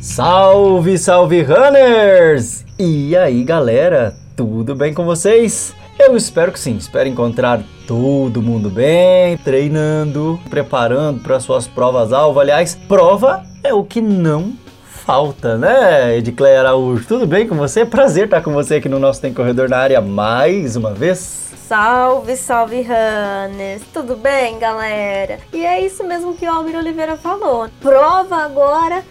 Salve, salve runners! E aí, galera, tudo bem com vocês? Eu espero que sim, espero encontrar todo mundo bem, treinando, preparando para suas provas alvo. Aliás, prova é o que não falta, né, Edcleia Araújo? Tudo bem com você? Prazer estar com você aqui no nosso Tem Corredor na área mais uma vez. Salve, salve, runners! Tudo bem, galera? E é isso mesmo que o Almir Oliveira falou. Prova agora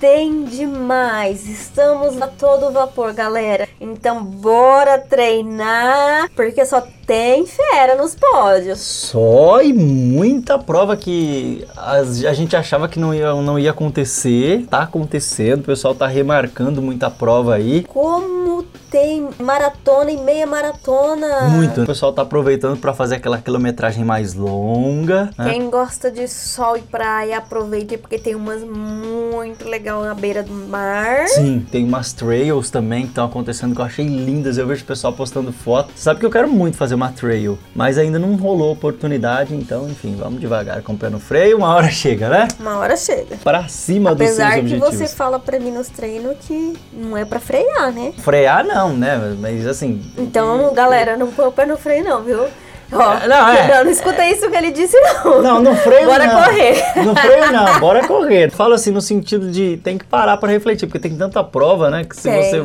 tem demais. Estamos a todo vapor, galera. Então bora treinar, porque só tem fera nos pódios. Só e muita prova que a, a gente achava que não ia, não ia acontecer. Tá acontecendo, o pessoal tá remarcando muita prova aí. Como tem maratona e meia maratona. Muito. O pessoal tá aproveitando para fazer aquela quilometragem mais longa. Né? Quem gosta de sol e praia, aproveite porque tem umas muito legal na beira do mar. Sim, tem umas trails também que estão acontecendo que eu achei lindas. Eu vejo o pessoal postando foto. Sabe que eu quero muito fazer uma trail, mas ainda não rolou oportunidade, então, enfim, vamos devagar com o pé no freio, uma hora chega, né? Uma hora chega. Para cima Apesar dos seus objetivos. Apesar que você fala para mim nos treinos que não é para frear, né? Frear não, né? Mas assim. Então, galera, não põe o pé no freio não, viu? Ó, não, é. não, não escuta isso que ele disse, não. Não, no freio bora não. Bora correr. No freio não, bora correr. Fala assim no sentido de tem que parar para refletir, porque tem tanta prova, né? Que se tem, você.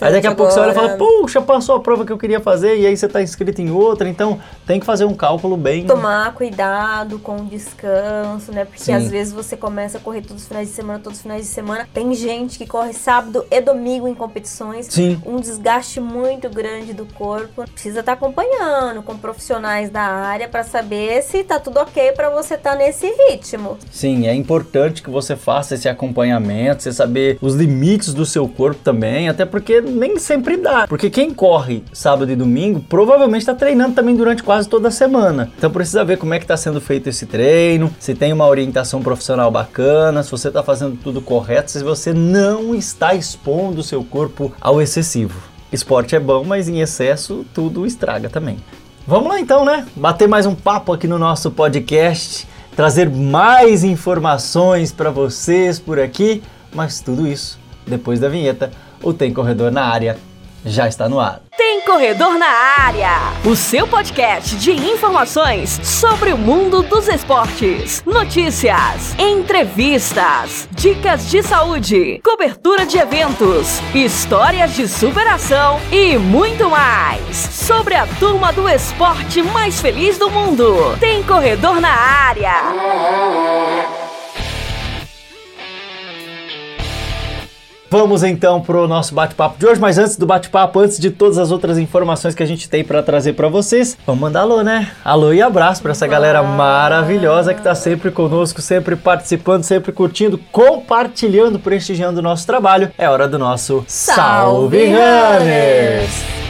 Aí daqui a agora. pouco você olha e fala, puxa, passou a prova que eu queria fazer, e aí você tá inscrito em outra, então tem que fazer um cálculo bem. Tomar cuidado com o descanso, né? Porque Sim. às vezes você começa a correr todos os finais de semana, todos os finais de semana. Tem gente que corre sábado e domingo em competições. Sim. Um desgaste muito grande do corpo. Precisa estar tá acompanhando com profissionais da área para saber se tá tudo ok para você estar tá nesse ritmo. Sim, é importante que você faça esse acompanhamento, você saber os limites do seu corpo também, até porque nem sempre dá. Porque quem corre sábado e domingo provavelmente está treinando também durante quase toda a semana. Então precisa ver como é que está sendo feito esse treino, se tem uma orientação profissional bacana, se você está fazendo tudo correto, se você não está expondo o seu corpo ao excessivo. Esporte é bom, mas em excesso tudo estraga também. Vamos lá então, né? Bater mais um papo aqui no nosso podcast, trazer mais informações para vocês por aqui, mas tudo isso depois da vinheta. O Tem Corredor na área já está no ar. Tem Corredor na Área, o seu podcast de informações sobre o mundo dos esportes, notícias, entrevistas, dicas de saúde, cobertura de eventos, histórias de superação e muito mais. Sobre a turma do esporte mais feliz do mundo. Tem Corredor na Área. Vamos então pro nosso bate-papo de hoje, mas antes do bate-papo, antes de todas as outras informações que a gente tem para trazer para vocês, vamos mandar alô, né? Alô e abraço para essa galera maravilhosa que tá sempre conosco, sempre participando, sempre curtindo, compartilhando, prestigiando o nosso trabalho. É hora do nosso Salve, Salve Runners!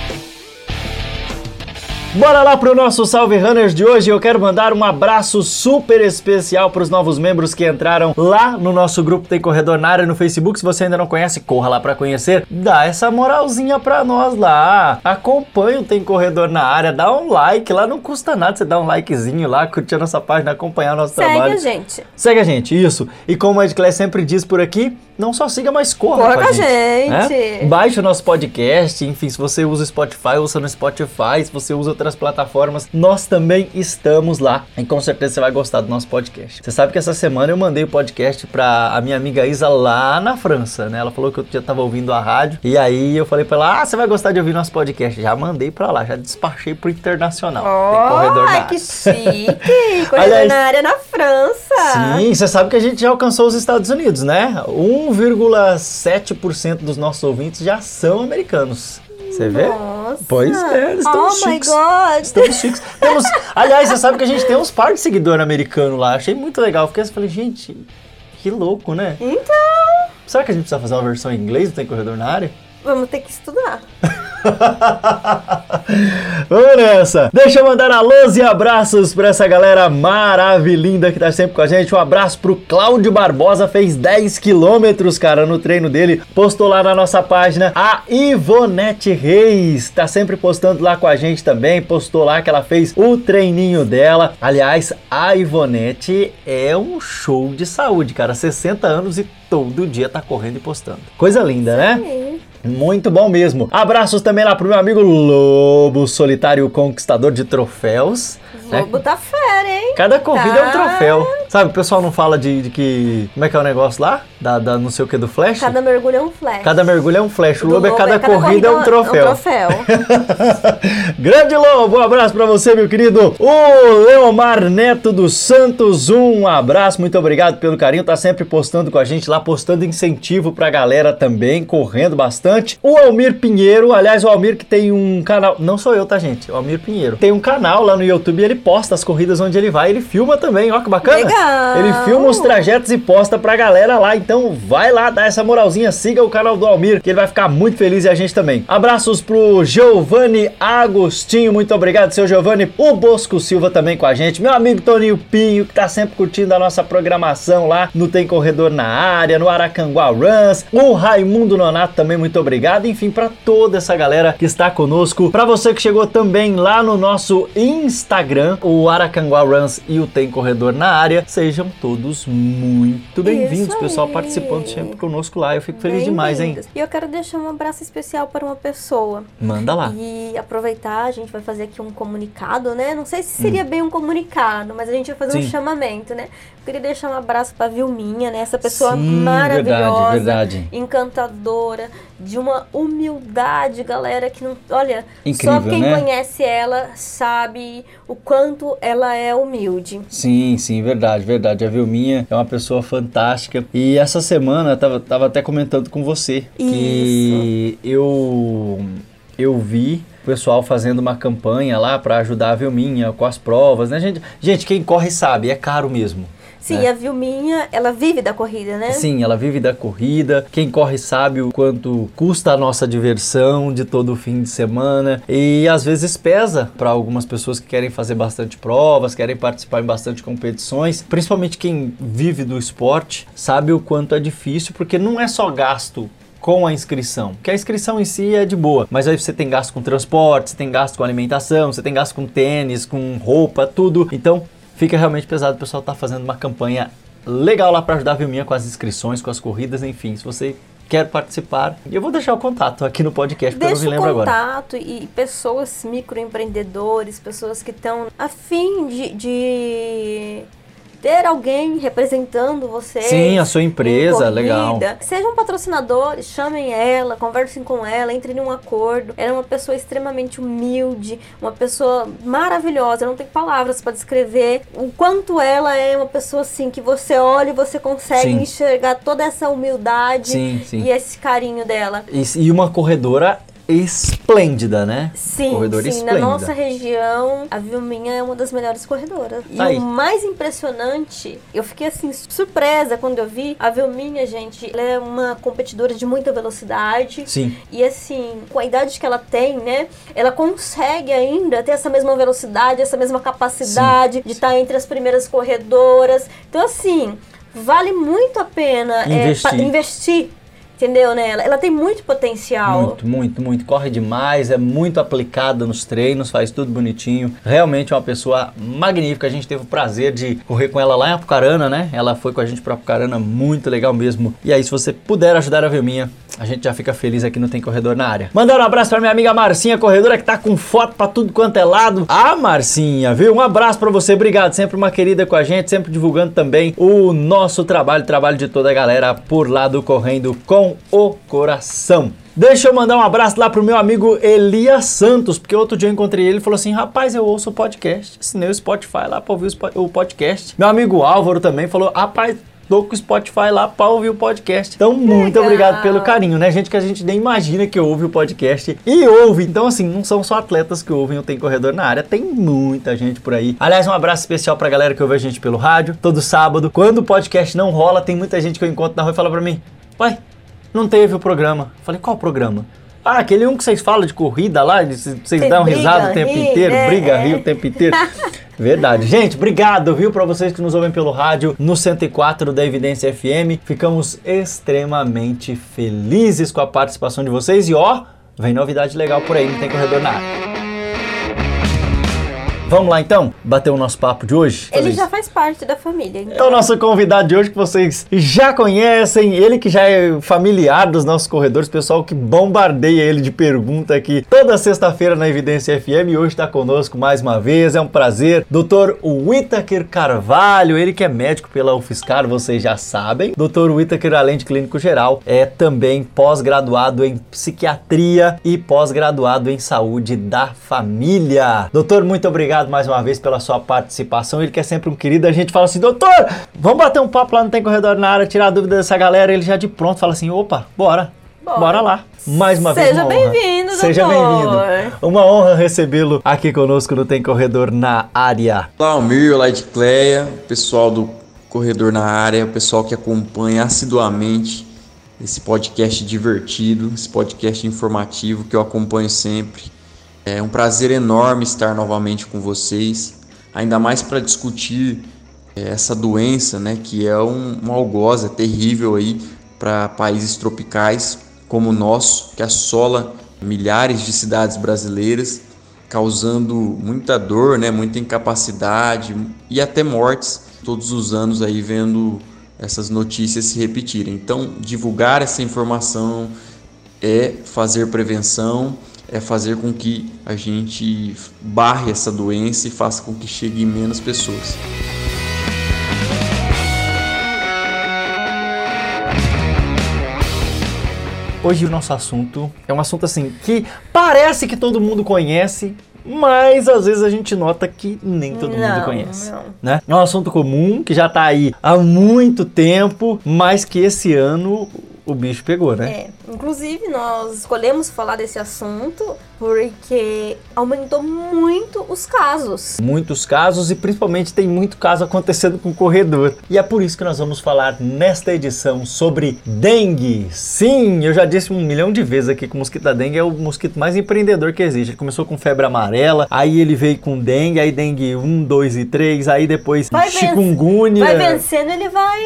Bora lá pro nosso Salve Runners de hoje. Eu quero mandar um abraço super especial para os novos membros que entraram lá no nosso grupo Tem Corredor na área no Facebook. Se você ainda não conhece, corra lá para conhecer. Dá essa moralzinha para nós lá. Acompanha o Tem Corredor na área, dá um like lá, não custa nada você dar um likezinho lá, curtir a nossa página, acompanhar o nosso Segue trabalho. Segue a gente. Segue a gente, isso. E como a Edclé sempre diz por aqui, não só siga, mas corra, corra com a gente. gente. Né? Baixe o nosso podcast, enfim, se você usa o Spotify, usa no Spotify, se você usa outras plataformas, nós também estamos lá. E com certeza você vai gostar do nosso podcast. Você sabe que essa semana eu mandei o podcast para a minha amiga Isa lá na França, né? Ela falou que eu já estava ouvindo a rádio. E aí eu falei para ela: "Ah, você vai gostar de ouvir nosso podcast". Já mandei para lá, já despachei pro internacional. Oh, corredor na que chique! corredor Aliás, na área na França. Sim, você sabe que a gente já alcançou os Estados Unidos, né? 1,7% dos nossos ouvintes já são americanos. Você vê? Nossa. Pois é, eles estão oh chiques. my God. Estamos chiques. Temos, aliás, você sabe que a gente tem uns par de seguidor americano lá. Achei muito legal. Fiquei assim, falei, gente, que louco, né? Então. Será que a gente precisa fazer uma versão em inglês do Tem Corredor na área? Vamos ter que estudar. Vamos nessa! Deixa eu mandar alôs e abraços pra essa galera maravilhosa que tá sempre com a gente. Um abraço pro Cláudio Barbosa, fez 10 quilômetros, cara, no treino dele. Postou lá na nossa página. A Ivonete Reis tá sempre postando lá com a gente também. Postou lá que ela fez o treininho dela. Aliás, a Ivonete é um show de saúde, cara. 60 anos e todo dia tá correndo e postando. Coisa linda, né? Muito bom mesmo. Abraços também lá pro meu amigo Lobo Solitário Conquistador de Troféus. né? Lobo tá fera, hein? Cada corrida é um Tá. troféu. Sabe, o pessoal não fala de, de que. Como é que é o negócio lá? Da, da não sei o que do flash? Cada mergulho é um flash. Cada mergulho é um flash. O Do Lobo é cada, corrida, é um troféu. É um troféu. Grande Lobo, um abraço pra você, meu querido. O Leomar Neto dos Santos, um abraço, muito obrigado pelo carinho. Tá sempre postando com a gente lá, postando incentivo pra galera também, correndo bastante. O Almir Pinheiro, aliás, o Almir que tem um canal, não sou eu, tá, gente? O Almir Pinheiro. Tem um canal lá no YouTube ele posta as corridas onde ele vai, ele filma também, ó que bacana. Legal. Ele filma os trajetos e posta pra galera lá, então vai lá dar essa moralzinha, siga o canal do Almir, que ele vai ficar muito feliz e a gente também. Abraços pro Giovanni Agostinho, muito obrigado, seu Giovanni. O Bosco Silva também com a gente, meu amigo Toninho Pinho, que tá sempre curtindo a nossa programação lá no Tem Corredor na Área, no Aracanguá Runs. O Raimundo Nonato também, muito obrigado. Enfim, pra toda essa galera que está conosco. Pra você que chegou também lá no nosso Instagram, o Aracanguá Runs e o Tem Corredor na Área, sejam todos muito bem-vindos, pessoal. Participando sempre conosco lá. Eu fico feliz demais, hein? E eu quero deixar um abraço especial para uma pessoa. Manda lá. E aproveitar, a gente vai fazer aqui um comunicado, né? Não sei se seria bem um comunicado, mas a gente vai fazer Hum. Sim. um chamamento, né? Eu queria deixar um abraço pra Vilminha, né? Essa pessoa Sim, maravilhosa, verdade, verdade. encantadora, de uma humildade, galera, que não. Olha, só Incrível, quem né? conhece ela sabe o quanto ela é humilde. Sim, sim, verdade, verdade. A Vilminha é uma pessoa fantástica. E essa semana eu tava, tava até comentando com você que eu eu vi o pessoal fazendo uma campanha lá para ajudar a Vilminha com as provas, né, gente? Gente, quem corre sabe, é caro mesmo. Sim, É. a Vilminha, ela vive da corrida, né? Sim, ela vive da corrida. Quem corre sabe o quanto custa a nossa diversão de todo fim de semana e às vezes pesa para algumas pessoas que querem fazer bastante provas, querem participar em bastante competições. Principalmente quem vive do esporte sabe o quanto é difícil, porque não é só gasto com a inscrição. Porque a inscrição em si é de boa, mas aí você tem gasto com transporte, você tem gasto com alimentação, você tem gasto com tênis, com roupa, tudo. Então fica realmente pesado. O pessoal tá fazendo uma campanha legal lá para ajudar a Vilminha com as inscrições, com as corridas, enfim. Se você quer participar, eu vou deixar o contato aqui no podcast, porque eu não me lembro agora. contato e pessoas microempreendedores, pessoas que estão afim de, de ter alguém representando você. Sim, a sua empresa, legal. Sejam patrocinadores, chamem ela, conversem com ela, entrem em um acordo. Ela é uma pessoa extremamente humilde, uma pessoa maravilhosa. Eu não tenho palavras para descrever o quanto ela é uma pessoa assim que você olha e você consegue Sim. enxergar toda essa humildade Sim, sim. e esse carinho dela. E, e uma corredora esplêndida, né? Sim, Corredora sim. esplêndida. Na nossa região, a Vilminha é uma das melhores corredoras. E Tá aí. o mais impressionante, eu fiquei assim surpresa quando eu vi a Vilminha, gente. Ela é uma competidora de muita velocidade. Sim. E assim, com a idade que ela tem, né? Ela consegue ainda ter essa mesma velocidade, essa mesma capacidade de estar entre as primeiras corredoras. Então, assim, vale muito a pena é, Investir. pa- investir. Entendeu, né? Ela, ela tem muito potencial. Muito, muito, muito. Corre demais, é muito aplicada nos treinos, faz tudo bonitinho. Realmente é uma pessoa magnífica. A gente teve o prazer de correr com ela lá em Apucarana, né? Ela foi com a gente pra Apucarana, muito legal mesmo. E aí, se você puder ajudar a Vilminha, a gente já fica feliz aqui no Tem Corredor na área. Mandar um abraço pra minha amiga Marcinha, corredora, que tá com foto pra tudo quanto é lado. Ah, Marcinha, viu? Um abraço pra você, obrigado. Sempre uma querida com a gente, sempre divulgando também o nosso trabalho, trabalho de toda a galera por lá do Correndo com o Coração. Deixa eu mandar um abraço lá pro meu amigo Elias Santos, porque outro dia eu encontrei ele e falou assim: rapaz, eu ouço o podcast. Assinei o Spotify lá pra ouvir o podcast. Meu amigo Álvaro também falou: rapaz, tô com o Spotify lá pra ouvir o podcast. Então, muito Legal. obrigado pelo carinho, né? Gente que a gente nem imagina que ouve o podcast e ouve. Então, assim, não são só atletas que ouvem o Tem Corredor na área, tem muita gente por aí. Aliás, um abraço especial pra galera que ouve a gente pelo rádio, todo sábado. Quando o podcast não rola, tem muita gente que eu encontro na rua e fala pra mim: pai, não teve o programa. Eu Falei, qual programa? Ah, aquele um que vocês falam de corrida lá, de vocês dão risada o tempo ri, inteiro, é, briga, é. ri o tempo inteiro. Verdade. Gente, obrigado, viu, para vocês que nos ouvem pelo rádio no 104 da Evidência FM. Ficamos extremamente felizes com a participação de vocês e ó, vem novidade legal por aí, não tem corredor na área. Vamos lá então, bater o nosso papo de hoje? Ele já faz parte da família. Então. É o nosso convidado de hoje que vocês já conhecem, ele que já é familiar dos nossos corredores, pessoal que bombardeia ele de pergunta aqui toda sexta-feira na Evidência FM e hoje está conosco mais uma vez, é um prazer. Doutor Whittaker Carvalho, ele que é médico pela UFSCar, vocês já sabem. Doutor Whittaker, além de clínico geral, é também pós-graduado em psiquiatria e pós-graduado em saúde da família. Doutor, muito obrigado obrigado mais uma vez pela sua participação. Ele que é sempre um querido. A gente fala assim, doutor, vamos bater um papo lá no Tem Corredor na área, tirar a dúvida dessa galera. Ele já de pronto fala assim, opa, bora. Bora, bora lá. Mais uma Seja vez. Seja bem-vindo, Seja bem-vindo. Uma honra recebê-lo aqui conosco no Tem Corredor na área. Olá, Almir, olá, Edcleia, pessoal do Corredor na área, o pessoal que acompanha assiduamente esse podcast divertido, esse podcast informativo que eu acompanho sempre. É um prazer enorme estar novamente com vocês, ainda mais para discutir é, essa doença, né, que é um, uma algoz é terrível aí para países tropicais como o nosso, que assola milhares de cidades brasileiras, causando muita dor, né, muita incapacidade e até mortes todos os anos aí vendo essas notícias se repetirem. Então, divulgar essa informação é fazer prevenção é fazer com que a gente barre essa doença e faça com que chegue em menos pessoas. Hoje o nosso assunto é um assunto assim que parece que todo mundo conhece, mas às vezes a gente nota que nem todo não, mundo conhece. Não. Né? É um assunto comum que já está aí há muito tempo, mas que esse ano o bicho pegou, né? É. Inclusive, nós escolhemos falar desse assunto porque aumentou muito os casos. Muitos casos e principalmente tem muito caso acontecendo com o corredor. E é por isso que nós vamos falar nesta edição sobre dengue. Sim, eu já disse um milhão de vezes aqui que o mosquito da dengue é o mosquito mais empreendedor que existe. Ele começou com febre amarela, aí ele veio com dengue, aí dengue 1, 2 e 3, aí depois vai chikungunya. Vai vencendo, ele vai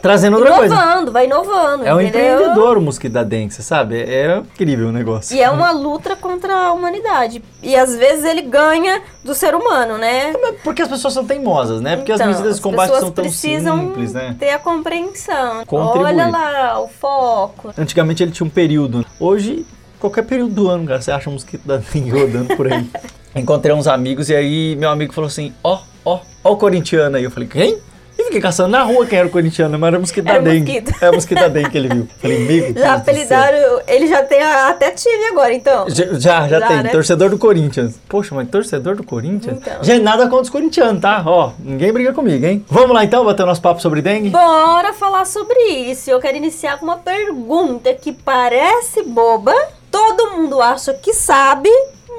trazendo outra inovando, coisa. Inovando, vai inovando. É um empreendedor o mosquito da dengue, você sabe? É incrível o negócio. E é uma luta contra contra a humanidade. E às vezes ele ganha do ser humano, né? Porque as pessoas são teimosas, né? Porque então, as medidas de combate são tão simples, né? ter a compreensão. Contribuir. Olha lá o foco. Antigamente ele tinha um período. Hoje, qualquer período do ano, cara, você acha um mosquito rodando por aí. Encontrei uns amigos e aí meu amigo falou assim: ó, ó, ó o corintiano aí. Eu falei: quem? E fiquei caçando na rua quem era o corintiano, mas era mosquito da dengue. Mosquito. É o mosquito da dengue que ele viu. Falei, amigo. Já apelidaram, ele já tem até time agora, então. Já, já, já tem. Né? Torcedor do Corinthians. Poxa, mas torcedor do Corinthians? Então. Gente, nada contra os corintianos, tá? Ó, ninguém briga comigo, hein? Vamos lá então, bater o nosso papo sobre dengue? Bora falar sobre isso. Eu quero iniciar com uma pergunta que parece boba. Todo mundo acha que sabe,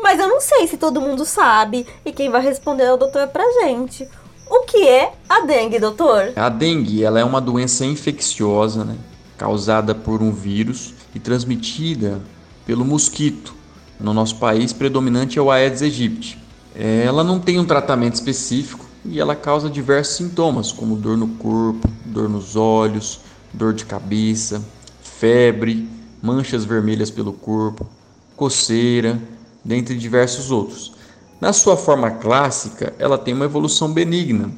mas eu não sei se todo mundo sabe. E quem vai responder é o doutor pra gente. O que é a dengue, doutor? A dengue ela é uma doença infecciosa, né, causada por um vírus e transmitida pelo mosquito. No nosso país, predominante é o Aedes aegypti. Ela não tem um tratamento específico e ela causa diversos sintomas, como dor no corpo, dor nos olhos, dor de cabeça, febre, manchas vermelhas pelo corpo, coceira, dentre diversos outros. Na sua forma clássica, ela tem uma evolução benigna,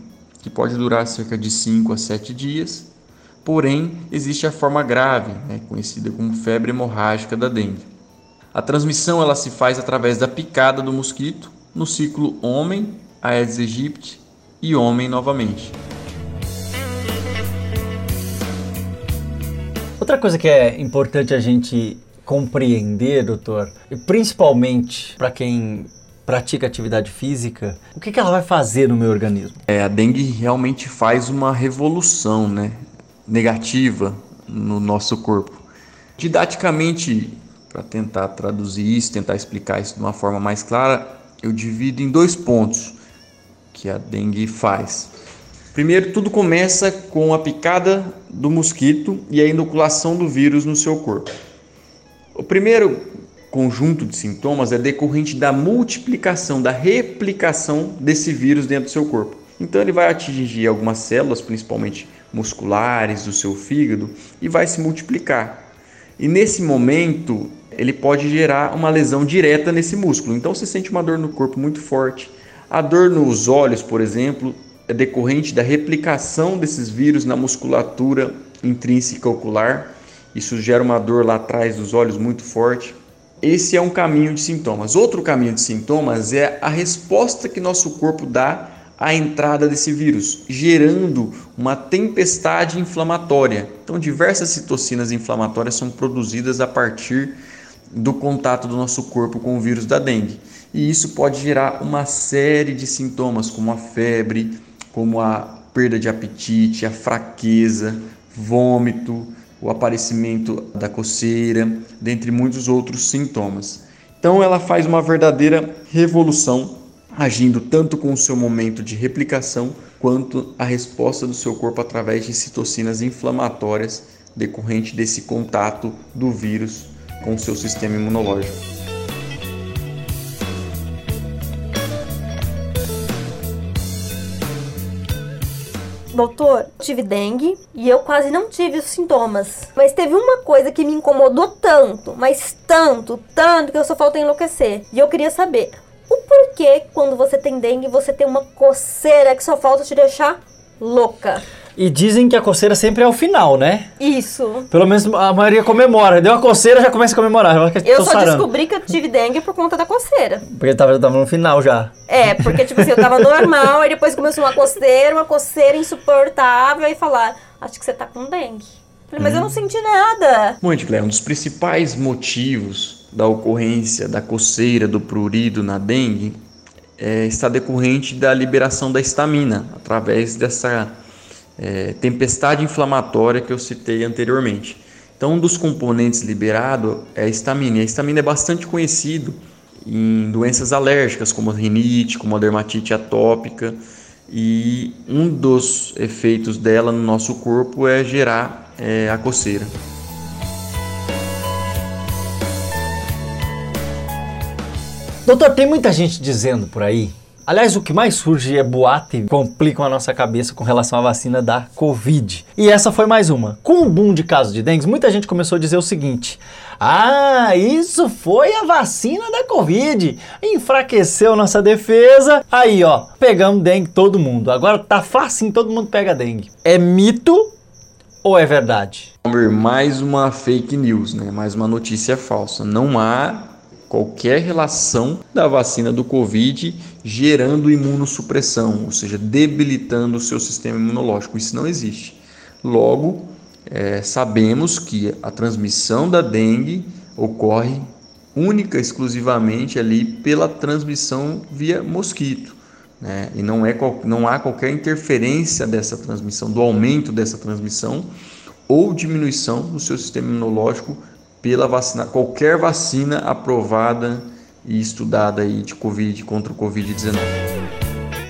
que pode durar cerca de 5 a 7 dias, porém existe a forma grave, né, conhecida como febre hemorrágica da dengue. A transmissão ela se faz através da picada do mosquito no ciclo homem, Aedes aegypti e homem novamente. Outra coisa que é importante a gente compreender, doutor, principalmente para quem pratica atividade física, o que, que ela vai fazer no meu organismo? É, a dengue realmente faz uma revolução né, negativa no nosso corpo. Didaticamente, para tentar traduzir isso, tentar explicar isso de uma forma mais clara, eu divido em dois pontos que a dengue faz. Primeiro, tudo começa com a picada do mosquito e a inoculação do vírus no seu corpo. O primeiro conjunto de sintomas é decorrente da multiplicação, da replicação desse vírus dentro do seu corpo. Então ele vai atingir algumas células, principalmente musculares do seu fígado, e vai se multiplicar. E nesse momento ele pode gerar uma lesão direta nesse músculo. Então você sente uma dor no corpo muito forte. A dor nos olhos, por exemplo, é decorrente da replicação desses vírus na musculatura intrínseca ocular. Isso gera uma dor lá atrás dos olhos muito forte. Esse é um caminho de sintomas. Outro caminho de sintomas é a resposta que nosso corpo dá à entrada desse vírus, gerando uma tempestade inflamatória. Então, diversas citocinas inflamatórias são produzidas a partir do contato do nosso corpo com o vírus da dengue. E isso pode gerar uma série de sintomas, como a febre, como a perda de apetite, a fraqueza, vômito, o aparecimento da coceira, dentre muitos outros sintomas. Então ela faz uma verdadeira revolução, agindo tanto com o seu momento de replicação quanto a resposta do seu corpo através de citocinas inflamatórias decorrente desse contato do vírus com o seu sistema imunológico. Doutor, tive dengue e eu quase não tive os sintomas. Mas teve uma coisa que me incomodou tanto, mas tanto, tanto, que eu só falta enlouquecer. E eu queria saber o porquê quando você tem dengue você tem uma coceira que só falta te deixar louca. E dizem que a coceira sempre é o final, né? Isso. Pelo menos a maioria comemora. Deu a coceira, já começa a comemorar. Eu, eu só sarando. descobri que eu tive dengue por conta da coceira. Porque tava, tava no final já. É, porque tipo assim, eu tava normal, aí depois começou uma coceira, uma coceira insuportável, aí falar, acho que você tá com dengue. Falei, mas hum. eu não senti nada. Muito, Cléo, um dos principais motivos da ocorrência da coceira, do prurido na dengue é, está decorrente da liberação da estamina, através dessa é, tempestade inflamatória que eu citei anteriormente. Então, um dos componentes liberado é a estamina. a estamina é bastante conhecido em doenças alérgicas, como a rinite, como a dermatite atópica. E um dos efeitos dela no nosso corpo é gerar é, a coceira. Doutor, tem muita gente dizendo por aí Aliás, o que mais surge é boato e complicam a nossa cabeça com relação à vacina da Covid. E essa foi mais uma. Com o boom de casos de dengue, muita gente começou a dizer o seguinte: ah, isso foi a vacina da Covid. Enfraqueceu nossa defesa. Aí, ó, pegamos dengue todo mundo. Agora tá fácil, todo mundo pega dengue. É mito ou é verdade? Mais uma fake news, né? Mais uma notícia falsa. Não há qualquer relação da vacina do Covid gerando imunossupressão, ou seja, debilitando o seu sistema imunológico. Isso não existe. Logo, é, sabemos que a transmissão da dengue ocorre única exclusivamente ali pela transmissão via mosquito. Né? E não, é, não há qualquer interferência dessa transmissão, do aumento dessa transmissão ou diminuição do seu sistema imunológico pela vacina, qualquer vacina aprovada e estudada aí de Covid contra o Covid-19.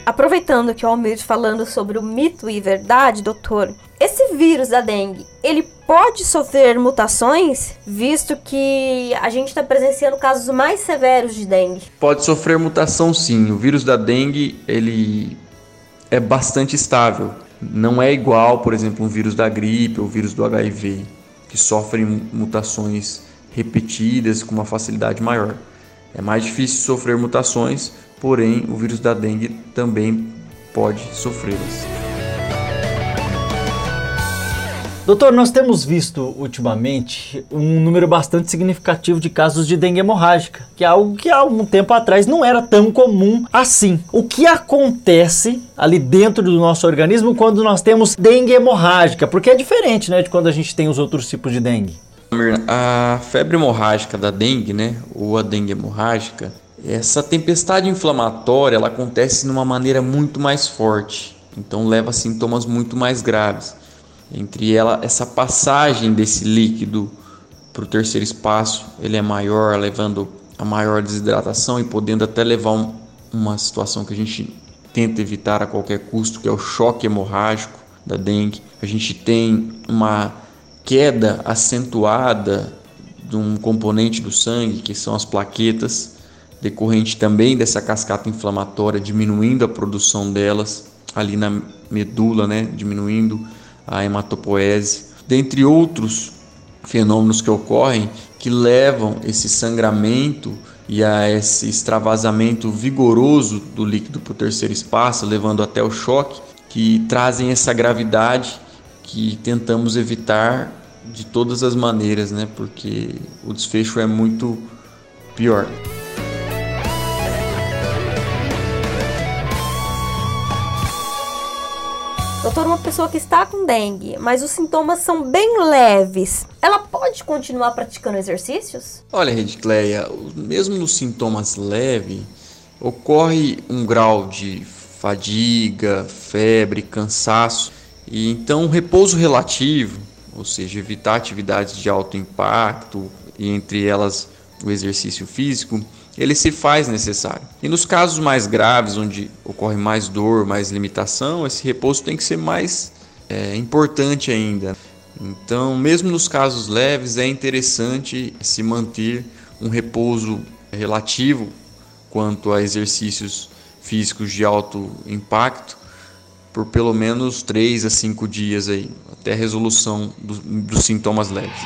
Aproveitando que o Almir falando sobre o mito e verdade, doutor, esse vírus da dengue, ele pode sofrer mutações, visto que a gente está presenciando casos mais severos de dengue? Pode sofrer mutação sim. O vírus da dengue, ele é bastante estável. Não é igual, por exemplo, um vírus da gripe ou vírus do HIV que sofrem mutações repetidas com uma facilidade maior. É mais difícil sofrer mutações, porém o vírus da dengue também pode sofrê-las. Doutor, nós temos visto ultimamente um número bastante significativo de casos de dengue hemorrágica, que é algo que há algum tempo atrás não era tão comum assim. O que acontece ali dentro do nosso organismo quando nós temos dengue hemorrágica? Porque é diferente, né, de quando a gente tem os outros tipos de dengue. A febre hemorrágica da dengue, né, ou a dengue hemorrágica, essa tempestade inflamatória, ela acontece de uma maneira muito mais forte. Então leva a sintomas muito mais graves entre ela essa passagem desse líquido para o terceiro espaço ele é maior levando a maior desidratação e podendo até levar um, uma situação que a gente tenta evitar a qualquer custo que é o choque hemorrágico da dengue. A gente tem uma queda acentuada de um componente do sangue, que são as plaquetas, decorrente também dessa cascata inflamatória, diminuindo a produção delas ali na medula, né, diminuindo a hematopoese, dentre outros fenômenos que ocorrem que levam esse sangramento e a esse extravasamento vigoroso do líquido para o terceiro espaço, levando até o choque, que trazem essa gravidade que tentamos evitar de todas as maneiras, né? Porque o desfecho é muito pior. Doutor, uma pessoa que está com dengue, mas os sintomas são bem leves, ela pode continuar praticando exercícios? Olha, Redcleia, mesmo nos sintomas leves, ocorre um grau de fadiga, febre, cansaço, e então repouso relativo, ou seja, evitar atividades de alto impacto, e entre elas o exercício físico, ele se faz necessário. E nos casos mais graves, onde ocorre mais dor, mais limitação, esse repouso tem que ser mais é, importante ainda. Então, mesmo nos casos leves, é interessante se manter um repouso relativo quanto a exercícios físicos de alto impacto por pelo menos 3 a 5 dias aí, até a resolução do, dos sintomas leves.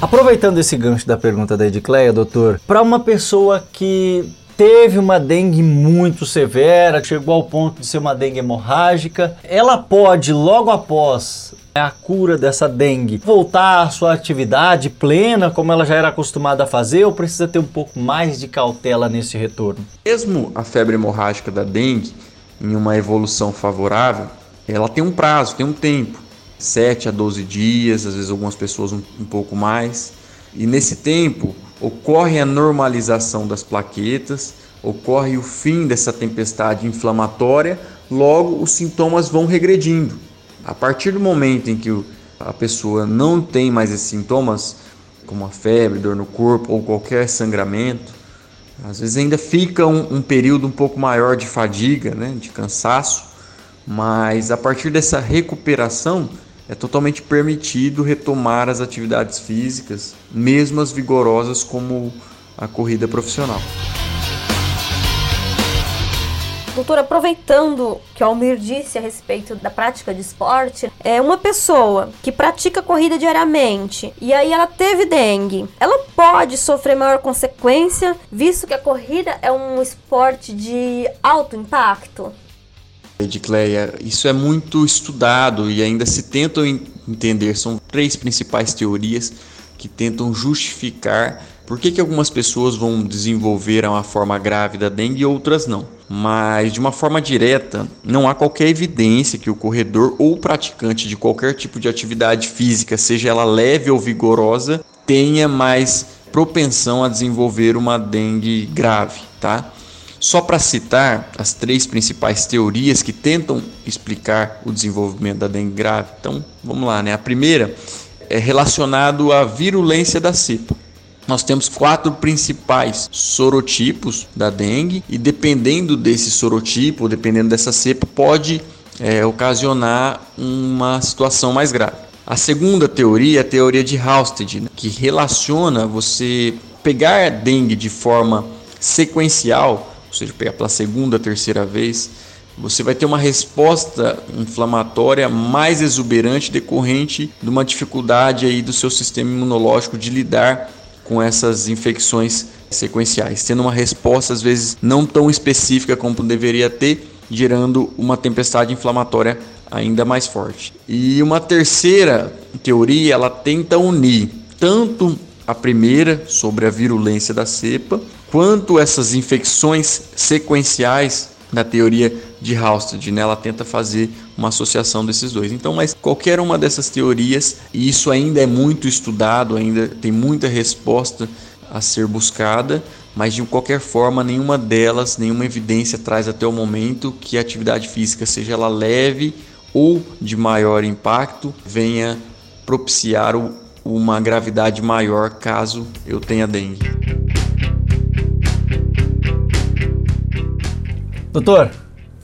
Aproveitando esse gancho da pergunta da Edicleia, doutor, para uma pessoa que teve uma dengue muito severa, chegou ao ponto de ser uma dengue hemorrágica, ela pode, logo após a cura dessa dengue, voltar à sua atividade plena, como ela já era acostumada a fazer, ou precisa ter um pouco mais de cautela nesse retorno? Mesmo a febre hemorrágica da dengue, em uma evolução favorável, ela tem um prazo, tem um tempo. 7 a 12 dias, às vezes algumas pessoas um, um pouco mais. E nesse tempo ocorre a normalização das plaquetas, ocorre o fim dessa tempestade inflamatória, logo os sintomas vão regredindo. A partir do momento em que a pessoa não tem mais esses sintomas, como a febre, dor no corpo ou qualquer sangramento, às vezes ainda fica um, um período um pouco maior de fadiga, né, de cansaço, mas a partir dessa recuperação é totalmente permitido retomar as atividades físicas, mesmo as vigorosas como a corrida profissional. Doutor, aproveitando que o Almir disse a respeito da prática de esporte, é uma pessoa que pratica corrida diariamente e aí ela teve dengue, ela pode sofrer maior consequência, visto que a corrida é um esporte de alto impacto? Edicleia, isso é muito estudado e ainda se tentam entender. São três principais teorias que tentam justificar por que, que algumas pessoas vão desenvolver uma forma grave da dengue e outras não. Mas de uma forma direta, não há qualquer evidência que o corredor ou praticante de qualquer tipo de atividade física, seja ela leve ou vigorosa, tenha mais propensão a desenvolver uma dengue grave, tá? Só para citar as três principais teorias que tentam explicar o desenvolvimento da dengue grave. Então, vamos lá, né? A primeira é relacionado à virulência da cepa. Nós temos quatro principais sorotipos da dengue e dependendo desse sorotipo, dependendo dessa cepa, pode é, ocasionar uma situação mais grave. A segunda teoria é a teoria de Halsted, né? que relaciona você pegar dengue de forma sequencial ou seja, pegar pela segunda, terceira vez, você vai ter uma resposta inflamatória mais exuberante decorrente de uma dificuldade aí do seu sistema imunológico de lidar com essas infecções sequenciais, tendo uma resposta às vezes não tão específica como deveria ter, gerando uma tempestade inflamatória ainda mais forte. E uma terceira teoria, ela tenta unir tanto a primeira sobre a virulência da cepa, quanto essas infecções sequenciais na teoria de Halsted, né? ela tenta fazer uma associação desses dois. Então, mas qualquer uma dessas teorias, e isso ainda é muito estudado, ainda tem muita resposta a ser buscada, mas de qualquer forma, nenhuma delas, nenhuma evidência traz até o momento que a atividade física, seja ela leve ou de maior impacto, venha propiciar uma gravidade maior caso eu tenha dengue. Doutor,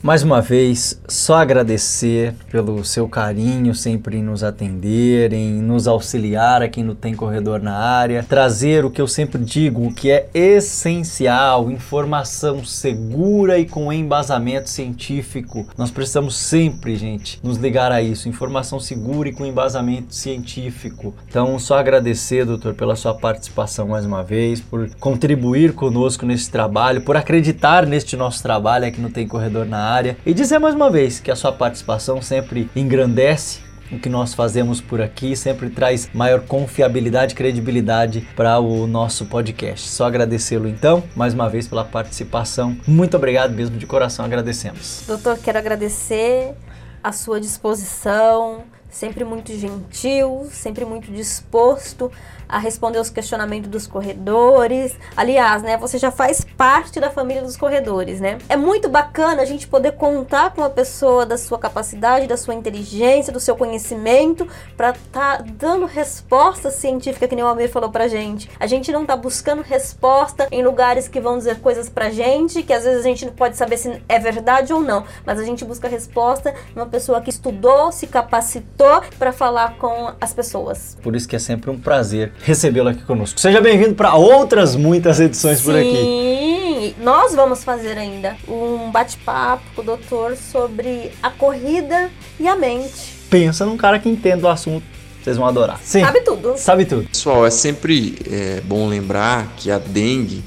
Mais uma vez, só agradecer pelo seu carinho sempre em nos atender, em nos auxiliar aqui no Tem Corredor na área, trazer o que eu sempre digo, o que é essencial, informação segura e com embasamento científico. Nós precisamos sempre, gente, nos ligar a isso, informação segura e com embasamento científico. Então, só agradecer, doutor, pela sua participação mais uma vez, por contribuir conosco nesse trabalho, por acreditar neste nosso trabalho aqui no Tem Corredor na área área e dizer mais uma vez que a sua participação sempre engrandece o que nós fazemos por aqui sempre traz maior confiabilidade e credibilidade para o nosso podcast. Só agradecê-lo então, mais uma vez pela participação. Muito obrigado mesmo de coração, agradecemos. Doutor, quero agradecer a sua disposição, sempre muito gentil, sempre muito disposto a responder os questionamentos dos corredores. Aliás, né, você já faz parte da família dos corredores, né? É muito bacana a gente poder contar com uma pessoa da sua capacidade, da sua inteligência, do seu conhecimento para estar tá dando resposta científica que nem o Almir falou pra gente. A gente não tá buscando resposta em lugares que vão dizer coisas pra gente, que às vezes a gente não pode saber se é verdade ou não, mas a gente busca resposta uma pessoa que estudou, se capacitou para falar com as pessoas. Por isso que é sempre um prazer recebê-lo aqui conosco. Seja bem-vindo para outras muitas edições Sim, por aqui. Sim, nós vamos fazer ainda um bate-papo com o doutor sobre a corrida e a mente. Pensa num cara que entende o assunto. Vocês vão adorar. Sim. Sabe tudo. Sabe tudo. Pessoal, é sempre é, bom lembrar que a dengue,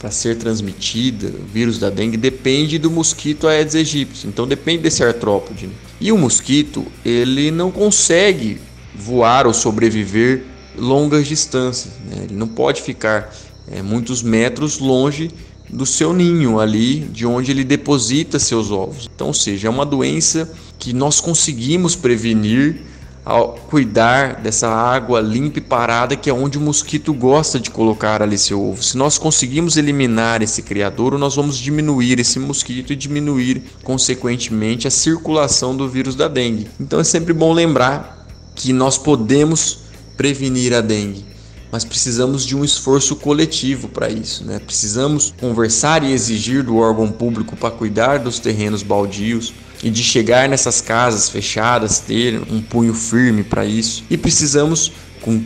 para ser transmitida, o vírus da dengue, depende do mosquito Aedes aegypti. Então depende desse artrópode. E o mosquito, ele não consegue voar ou sobreviver longas distâncias. Né? Ele não pode ficar é, muitos metros longe do seu ninho ali, de onde ele deposita seus ovos. Então, ou seja, é uma doença que nós conseguimos prevenir ao cuidar dessa água limpa e parada que é onde o mosquito gosta de colocar ali seu ovo. Se nós conseguimos eliminar esse criador, nós vamos diminuir esse mosquito e diminuir consequentemente a circulação do vírus da dengue. Então é sempre bom lembrar que nós podemos prevenir a dengue. Mas precisamos de um esforço coletivo para isso, né? Precisamos conversar e exigir do órgão público para cuidar dos terrenos baldios e de chegar nessas casas fechadas, ter um punho firme para isso. E precisamos, com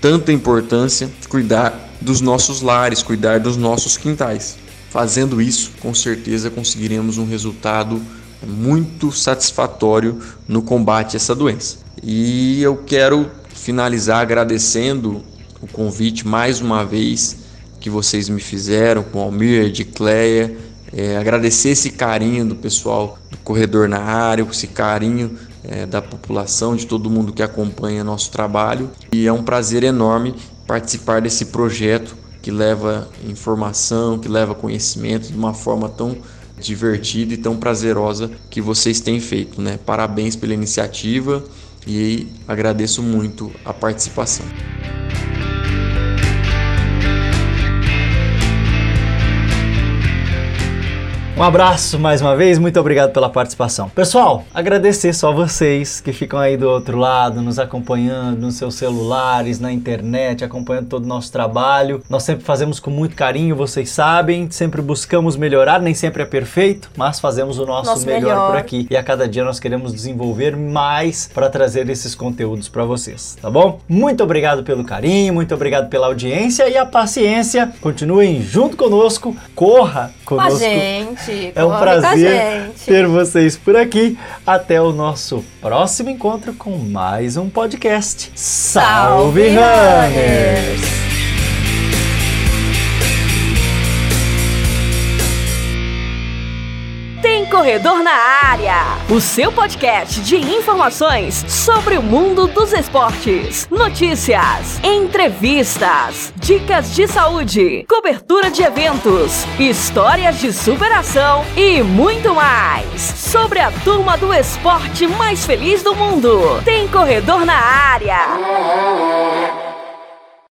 tanta importância, cuidar dos nossos lares, cuidar dos nossos quintais. Fazendo isso, com certeza conseguiremos um resultado muito satisfatório no combate a essa doença. E eu quero finalizar agradecendo o convite mais uma vez que vocês me fizeram com Almir, de Cleia. É, agradecer esse carinho do pessoal do corredor na área, esse carinho é, da população, de todo mundo que acompanha nosso trabalho. E é um prazer enorme participar desse projeto que leva informação, que leva conhecimento de uma forma tão divertida e tão prazerosa que vocês têm feito. Né? Parabéns pela iniciativa e agradeço muito a participação. Um abraço mais uma vez, muito obrigado pela participação. Pessoal, agradecer só vocês que ficam aí do outro lado, nos acompanhando nos seus celulares, na internet, acompanhando todo o nosso trabalho. Nós sempre fazemos com muito carinho, vocês sabem, sempre buscamos melhorar, nem sempre é perfeito, mas fazemos o nosso, nosso melhor, melhor por aqui. E a cada dia nós queremos desenvolver mais para trazer esses conteúdos para vocês, tá bom? Muito obrigado pelo carinho, muito obrigado pela audiência e a paciência. Continuem junto conosco, corra conosco. A gente é um prazer ter vocês por aqui. Até o nosso próximo encontro com mais um podcast. Salve, Salve Runners! Corredor na Área, o seu podcast de informações sobre o mundo dos esportes, notícias, entrevistas, dicas de saúde, cobertura de eventos, histórias de superação e muito mais sobre a turma do esporte mais feliz do mundo. Tem Corredor na Área.